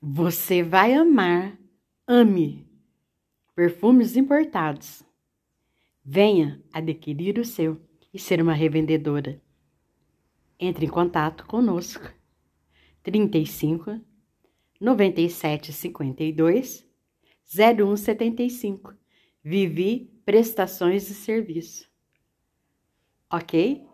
Você vai amar. Ame perfumes importados. Venha adquirir o seu e ser uma revendedora. Entre em contato conosco. 35 97 52 0175. Vivi Prestações de Serviço. Ok?